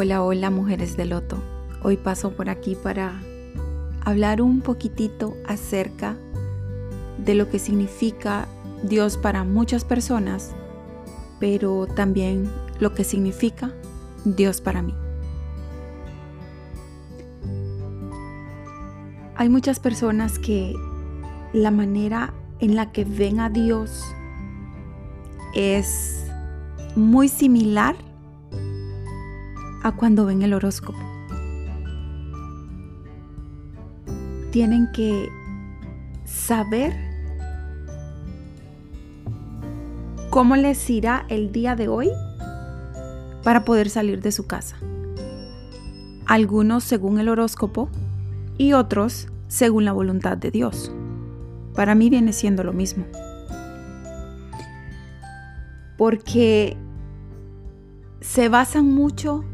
Hola, hola mujeres de Loto. Hoy paso por aquí para hablar un poquitito acerca de lo que significa Dios para muchas personas, pero también lo que significa Dios para mí. Hay muchas personas que la manera en la que ven a Dios es muy similar a cuando ven el horóscopo. Tienen que saber cómo les irá el día de hoy para poder salir de su casa. Algunos según el horóscopo y otros según la voluntad de Dios. Para mí viene siendo lo mismo. Porque se basan mucho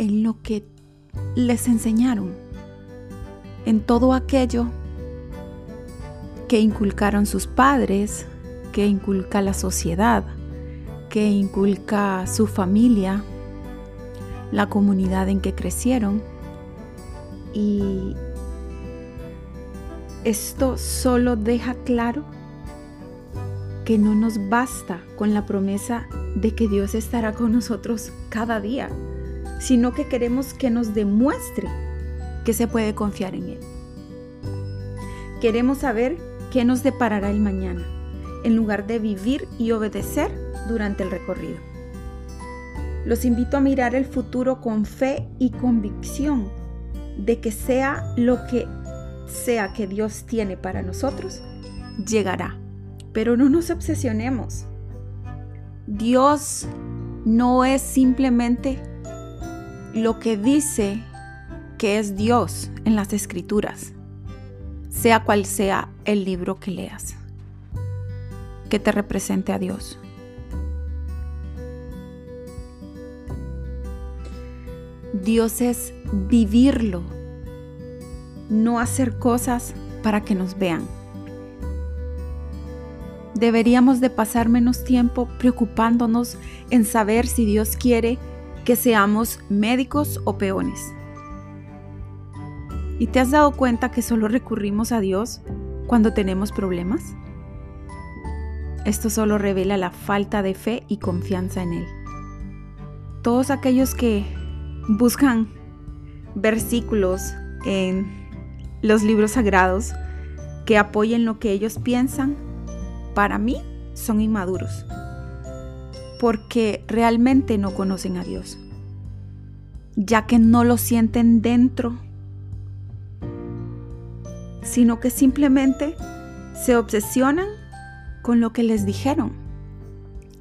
en lo que les enseñaron, en todo aquello que inculcaron sus padres, que inculca la sociedad, que inculca su familia, la comunidad en que crecieron. Y esto solo deja claro que no nos basta con la promesa de que Dios estará con nosotros cada día, sino que queremos que nos demuestre que se puede confiar en Él. Queremos saber qué nos deparará el mañana, en lugar de vivir y obedecer durante el recorrido. Los invito a mirar el futuro con fe y convicción de que sea lo que sea que Dios tiene para nosotros, llegará. Pero no nos obsesionemos. Dios no es simplemente lo que dice que es Dios en las escrituras, sea cual sea el libro que leas, que te represente a Dios. Dios es vivirlo, no hacer cosas para que nos vean. Deberíamos de pasar menos tiempo preocupándonos en saber si Dios quiere que seamos médicos o peones. ¿Y te has dado cuenta que solo recurrimos a Dios cuando tenemos problemas? Esto solo revela la falta de fe y confianza en Él. Todos aquellos que buscan versículos en los libros sagrados que apoyen lo que ellos piensan, para mí son inmaduros, porque realmente no conocen a Dios, ya que no lo sienten dentro, sino que simplemente se obsesionan con lo que les dijeron,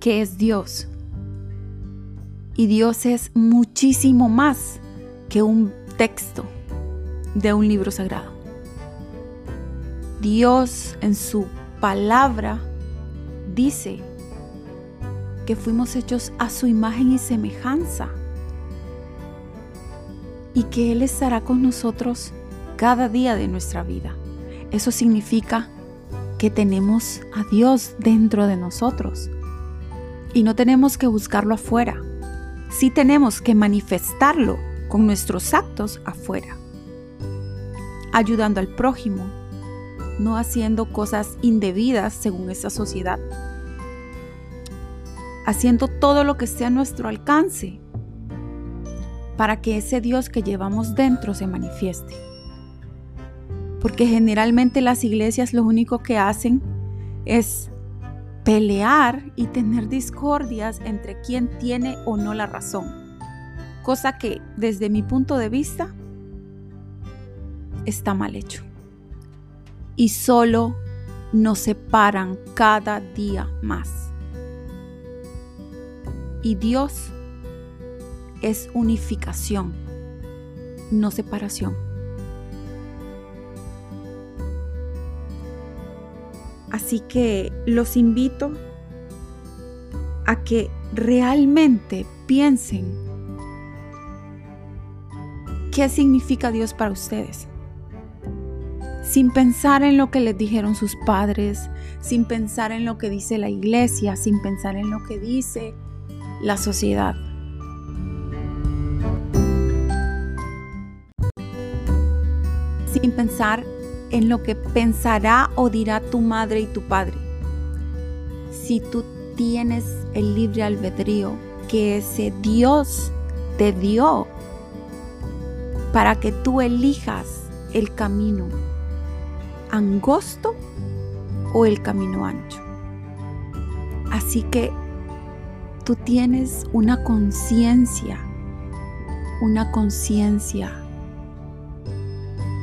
que es Dios. Y Dios es muchísimo más que un texto de un libro sagrado. Dios en su palabra dice que fuimos hechos a su imagen y semejanza y que Él estará con nosotros cada día de nuestra vida. Eso significa que tenemos a Dios dentro de nosotros y no tenemos que buscarlo afuera sí tenemos que manifestarlo con nuestros actos afuera, ayudando al prójimo, no haciendo cosas indebidas según esta sociedad, haciendo todo lo que esté a nuestro alcance para que ese Dios que llevamos dentro se manifieste. Porque generalmente las iglesias lo único que hacen es pelear y tener discordias entre quien tiene o no la razón. Cosa que desde mi punto de vista está mal hecho. Y solo nos separan cada día más. Y Dios es unificación, no separación. Así que los invito a que realmente piensen qué significa Dios para ustedes. Sin pensar en lo que les dijeron sus padres, sin pensar en lo que dice la iglesia, sin pensar en lo que dice la sociedad. Sin pensar en lo que pensará o dirá tu madre y tu padre. Si tú tienes el libre albedrío que ese Dios te dio para que tú elijas el camino angosto o el camino ancho. Así que tú tienes una conciencia, una conciencia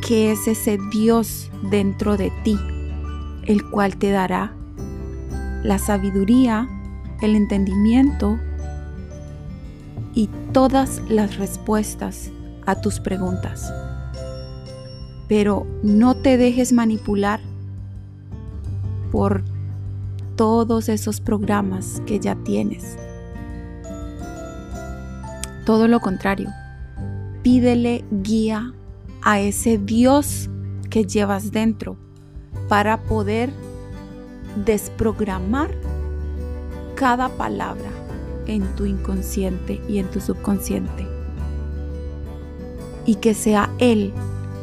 que es ese Dios dentro de ti, el cual te dará la sabiduría, el entendimiento y todas las respuestas a tus preguntas. Pero no te dejes manipular por todos esos programas que ya tienes. Todo lo contrario, pídele guía a ese Dios que llevas dentro para poder desprogramar cada palabra en tu inconsciente y en tu subconsciente. Y que sea Él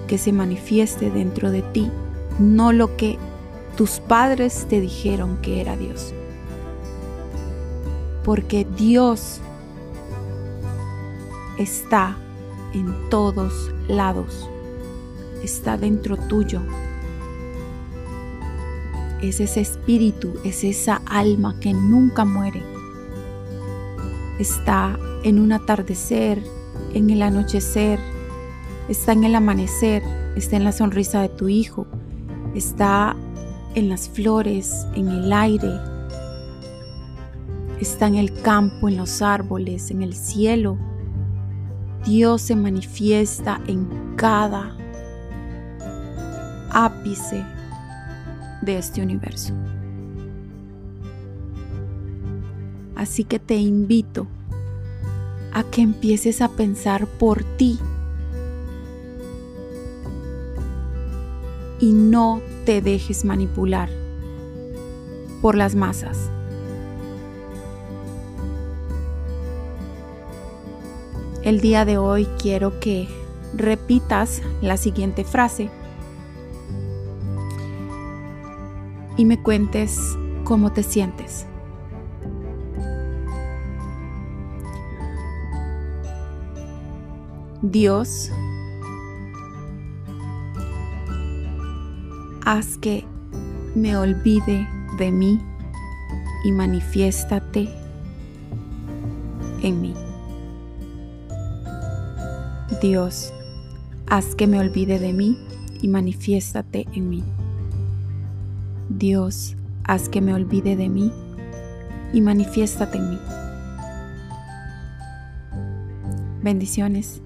que se manifieste dentro de ti, no lo que tus padres te dijeron que era Dios. Porque Dios está en todos lados, está dentro tuyo. Es ese espíritu, es esa alma que nunca muere. Está en un atardecer, en el anochecer, está en el amanecer, está en la sonrisa de tu hijo, está en las flores, en el aire, está en el campo, en los árboles, en el cielo. Dios se manifiesta en cada ápice de este universo. Así que te invito a que empieces a pensar por ti y no te dejes manipular por las masas. El día de hoy quiero que repitas la siguiente frase y me cuentes cómo te sientes. Dios haz que me olvide de mí y manifiéstate en mí. Dios, haz que me olvide de mí y manifiéstate en mí. Dios, haz que me olvide de mí y manifiéstate en mí. Bendiciones.